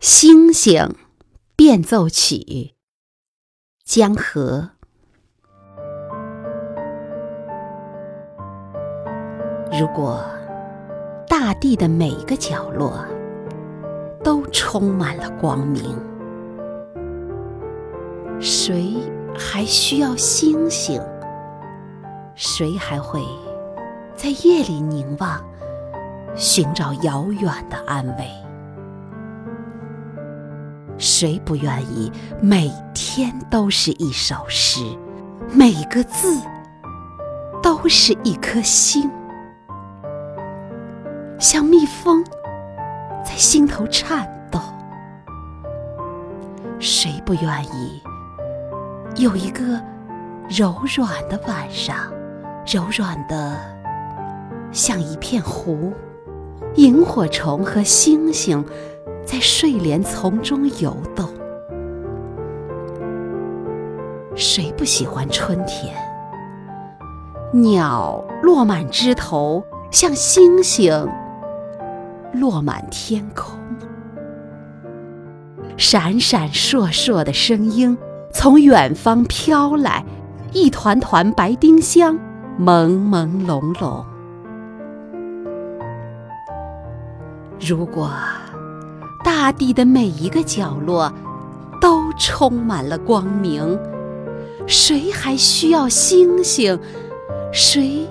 星星变奏曲，江河。如果大地的每个角落都充满了光明，谁还需要星星？谁还会在夜里凝望，寻找遥远的安慰？谁不愿意每天都是一首诗，每个字都是一颗星，像蜜蜂在心头颤抖？谁不愿意有一个柔软的晚上，柔软的像一片湖，萤火虫和星星？在睡莲丛中游动，谁不喜欢春天？鸟落满枝头，像星星落满天空。闪闪烁烁的声音从远方飘来，一团团白丁香，朦朦胧胧。如果。大地的每一个角落都充满了光明，谁还需要星星？谁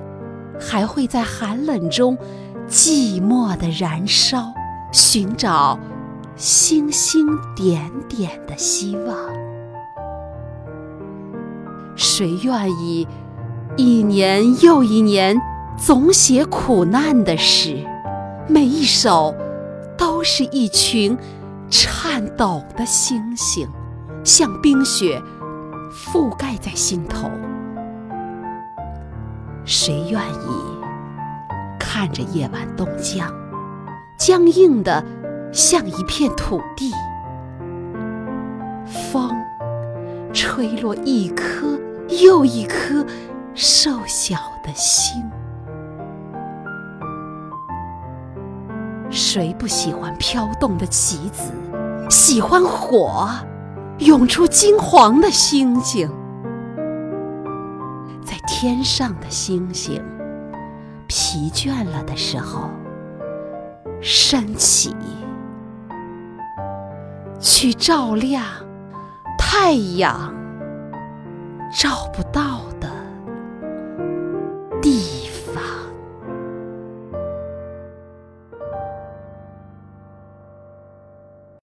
还会在寒冷中寂寞的燃烧，寻找星星点点的希望？谁愿意一年又一年总写苦难的诗？每一首。都是一群颤抖的星星，像冰雪覆盖在心头。谁愿意看着夜晚冻僵，僵硬的像一片土地？风吹落一颗又一颗瘦小的心。谁不喜欢飘动的棋子？喜欢火，涌出金黄的星星。在天上的星星疲倦了的时候，升起，去照亮太阳照不到。